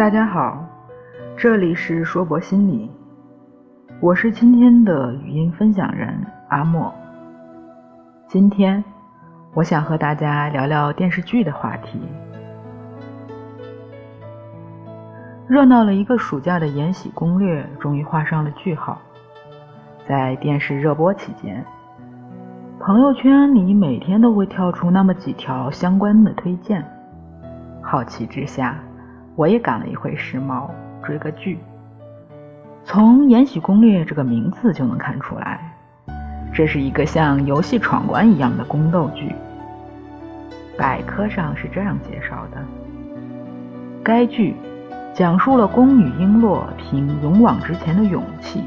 大家好，这里是说博心理，我是今天的语音分享人阿莫。今天我想和大家聊聊电视剧的话题。热闹了一个暑假的《延禧攻略》终于画上了句号。在电视热播期间，朋友圈里每天都会跳出那么几条相关的推荐。好奇之下。我也赶了一回时髦，追个剧。从《延禧攻略》这个名字就能看出来，这是一个像游戏闯关一样的宫斗剧。百科上是这样介绍的：该剧讲述了宫女璎珞凭勇往直前的勇气、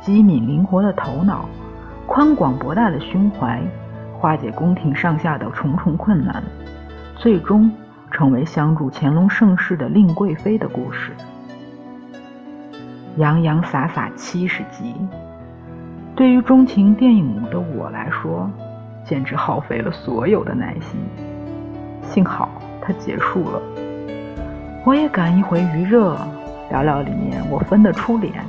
机敏灵活的头脑、宽广博大的胸怀，化解宫廷上下的重重困难，最终。成为相助乾隆盛世的令贵妃的故事，洋洋洒洒七十集，对于钟情电影的我来说，简直耗费了所有的耐心。幸好它结束了，我也赶一回余热，聊聊里面我分得出脸，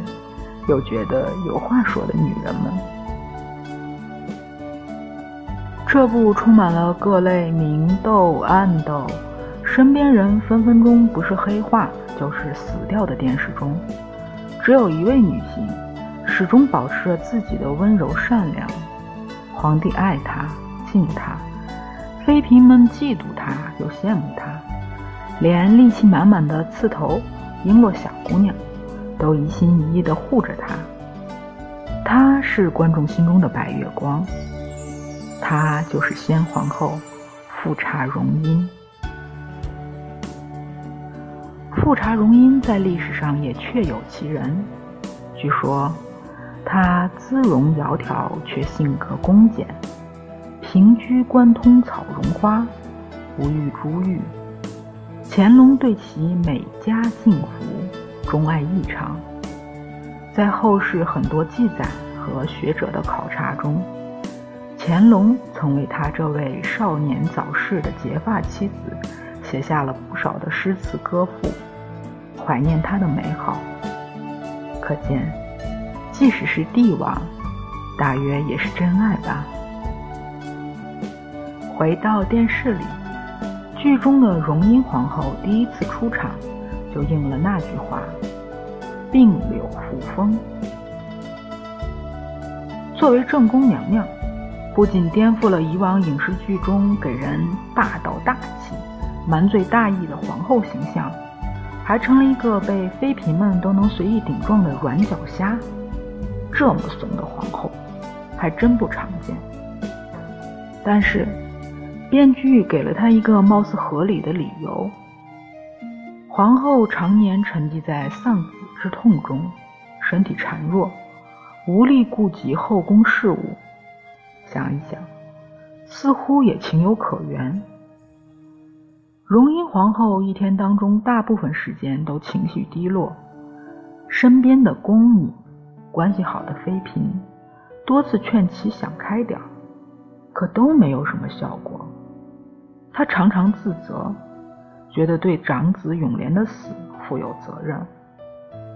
又觉得有话说的女人们。这部充满了各类明斗暗斗。身边人分分钟不是黑化就是死掉的电视中，只有一位女性始终保持着自己的温柔善良。皇帝爱她敬她，妃嫔们嫉妒她又羡慕她，连力气满满的刺头璎珞小姑娘都一心一意地护着她。她是观众心中的白月光，她就是先皇后富察容音。富察容音在历史上也确有其人。据说，她姿容窈窕，却性格恭俭，平居关通草绒花，不遇珠玉。乾隆对其美家幸福，钟爱异常。在后世很多记载和学者的考察中，乾隆曾为他这位少年早逝的结发妻子写下了不少的诗词歌赋。怀念他的美好，可见，即使是帝王，大约也是真爱吧。回到电视里，剧中的荣膺皇后第一次出场，就应了那句话：“病柳扶风。”作为正宫娘娘，不仅颠覆了以往影视剧中给人霸道大气、满嘴大义的皇后形象。还成了一个被妃嫔们都能随意顶撞的软脚虾，这么怂的皇后还真不常见。但是，编剧给了她一个貌似合理的理由：皇后常年沉寂在丧子之痛中，身体孱弱，无力顾及后宫事务。想一想，似乎也情有可原。荣膺皇后一天当中大部分时间都情绪低落，身边的宫女、关系好的妃嫔多次劝其想开点儿可都没有什么效果。她常常自责，觉得对长子永琏的死负有责任，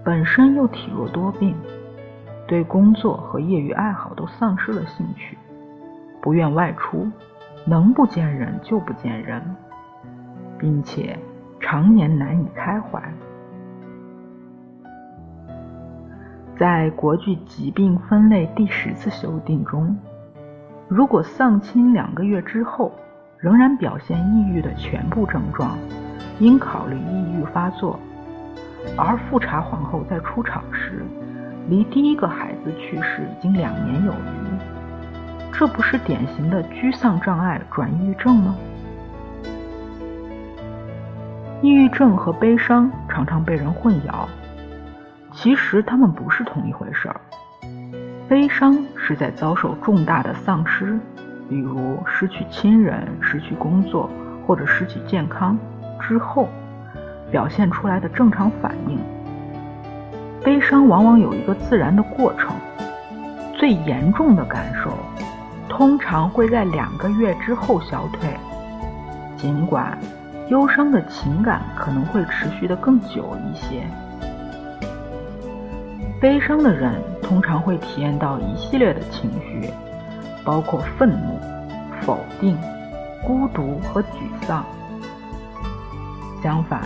本身又体弱多病，对工作和业余爱好都丧失了兴趣，不愿外出，能不见人就不见人。并且常年难以开怀。在国剧疾病分类第十次修订中，如果丧亲两个月之后仍然表现抑郁的全部症状，应考虑抑郁发作。而富察皇后在出场时，离第一个孩子去世已经两年有余，这不是典型的居丧障碍转抑郁症吗？抑郁症和悲伤常常被人混淆，其实他们不是同一回事儿。悲伤是在遭受重大的丧失，比如失去亲人、失去工作或者失去健康之后，表现出来的正常反应。悲伤往往有一个自然的过程，最严重的感受通常会在两个月之后消退，尽管。忧伤的情感可能会持续的更久一些。悲伤的人通常会体验到一系列的情绪，包括愤怒、否定、孤独和沮丧。相反，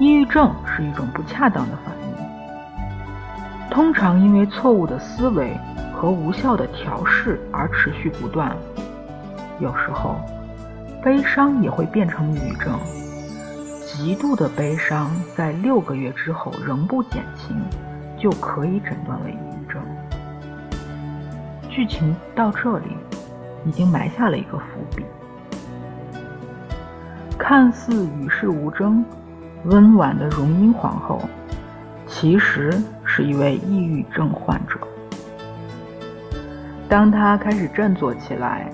抑郁症是一种不恰当的反应，通常因为错误的思维和无效的调试而持续不断。有时候，悲伤也会变成抑郁症。极度的悲伤在六个月之后仍不减轻。就可以诊断为抑郁症。剧情到这里已经埋下了一个伏笔。看似与世无争、温婉的荣膺皇后，其实是一位抑郁症患者。当她开始振作起来，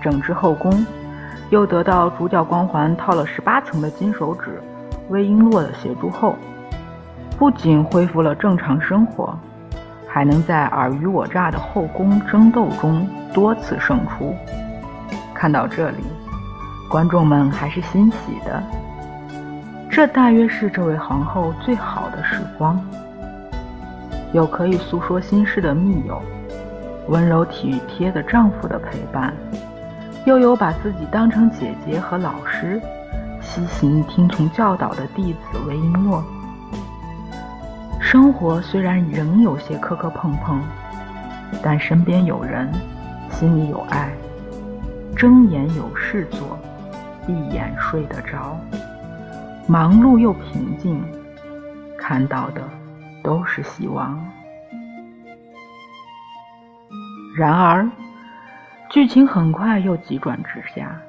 整治后宫，又得到主角光环套了十八层的金手指魏璎珞的协助后。不仅恢复了正常生活，还能在尔虞我诈的后宫争斗中多次胜出。看到这里，观众们还是欣喜的。这大约是这位皇后最好的时光：有可以诉说心事的密友，温柔体贴的丈夫的陪伴，又有把自己当成姐姐和老师，悉心听从教导的弟子韦璎珞。生活虽然仍有些磕磕碰碰，但身边有人，心里有爱，睁眼有事做，闭眼睡得着，忙碌又平静，看到的都是希望。然而，剧情很快又急转直下，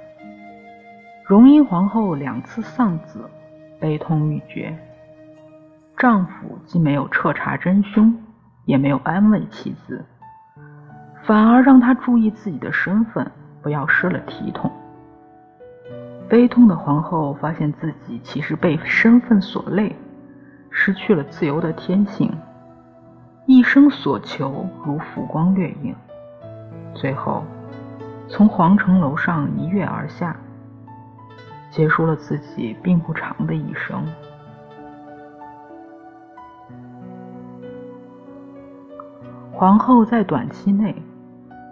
荣膺皇后两次丧子，悲痛欲绝。丈夫既没有彻查真凶，也没有安慰妻子，反而让她注意自己的身份，不要失了体统。悲痛的皇后发现自己其实被身份所累，失去了自由的天性，一生所求如浮光掠影，最后从皇城楼上一跃而下，结束了自己并不长的一生。皇后在短期内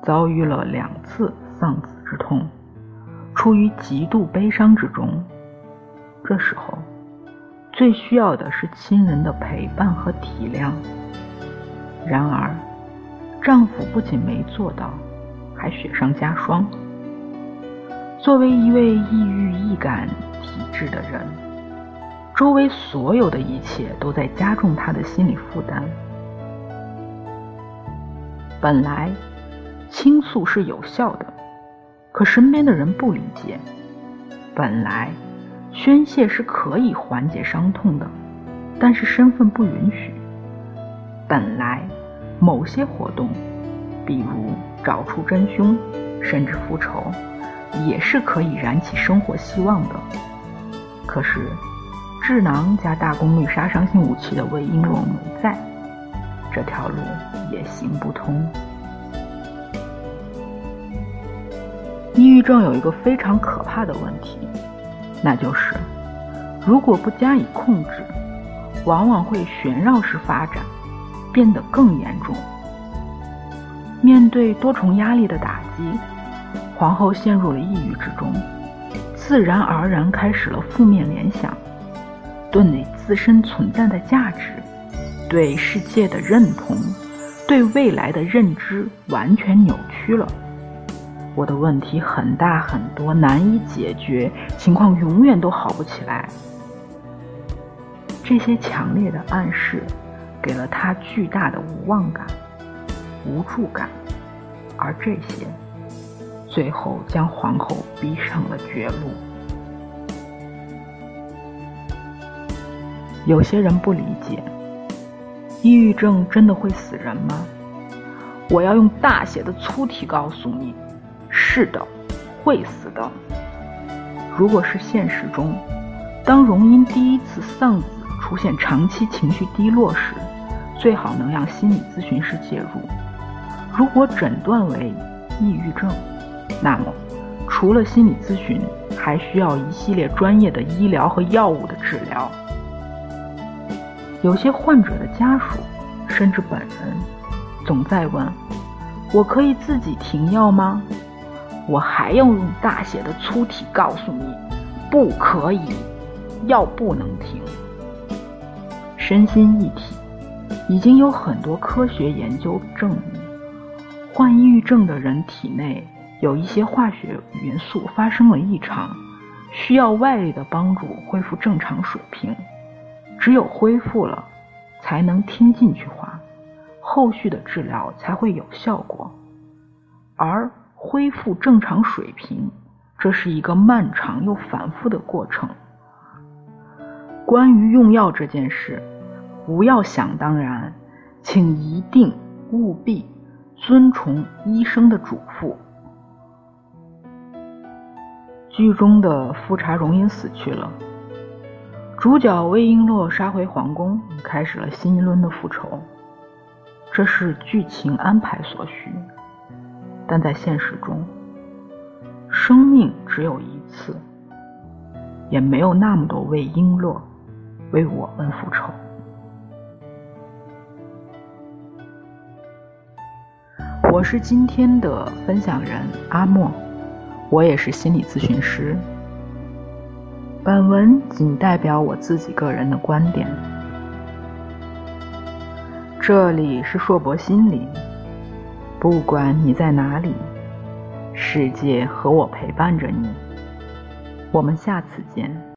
遭遇了两次丧子之痛，处于极度悲伤之中。这时候，最需要的是亲人的陪伴和体谅。然而，丈夫不仅没做到，还雪上加霜。作为一位抑郁易感体质的人，周围所有的一切都在加重他的心理负担。本来倾诉是有效的，可身边的人不理解。本来宣泄是可以缓解伤痛的，但是身份不允许。本来某些活动，比如找出真凶，甚至复仇，也是可以燃起生活希望的。可是智囊加大功率杀伤性武器的魏璎珞没在。这条路也行不通。抑郁症有一个非常可怕的问题，那就是如果不加以控制，往往会旋绕式发展，变得更严重。面对多重压力的打击，皇后陷入了抑郁之中，自然而然开始了负面联想，对自身存在的价值。对世界的认同，对未来的认知完全扭曲了。我的问题很大很多，难以解决，情况永远都好不起来。这些强烈的暗示，给了他巨大的无望感、无助感，而这些，最后将皇后逼上了绝路。有些人不理解。抑郁症真的会死人吗？我要用大写的粗体告诉你，是的，会死的。如果是现实中，当荣膺第一次丧子出现长期情绪低落时，最好能让心理咨询师介入。如果诊断为抑郁症，那么除了心理咨询，还需要一系列专业的医疗和药物的治疗。有些患者的家属，甚至本人，总在问：“我可以自己停药吗？”我还要用大写的粗体告诉你：“不可以，药不能停。”身心一体，已经有很多科学研究证明，患抑郁症的人体内有一些化学元素发生了异常，需要外力的帮助恢复正常水平。只有恢复了，才能听进去话，后续的治疗才会有效果。而恢复正常水平，这是一个漫长又反复的过程。关于用药这件事，不要想当然，请一定务必遵从医生的嘱咐。剧中的富察容音死去了。主角魏璎珞杀回皇宫，开始了新一轮的复仇。这是剧情安排所需，但在现实中，生命只有一次，也没有那么多魏璎珞为我们复仇。我是今天的分享人阿莫，我也是心理咨询师。本文仅代表我自己个人的观点。这里是硕博心理，不管你在哪里，世界和我陪伴着你。我们下次见。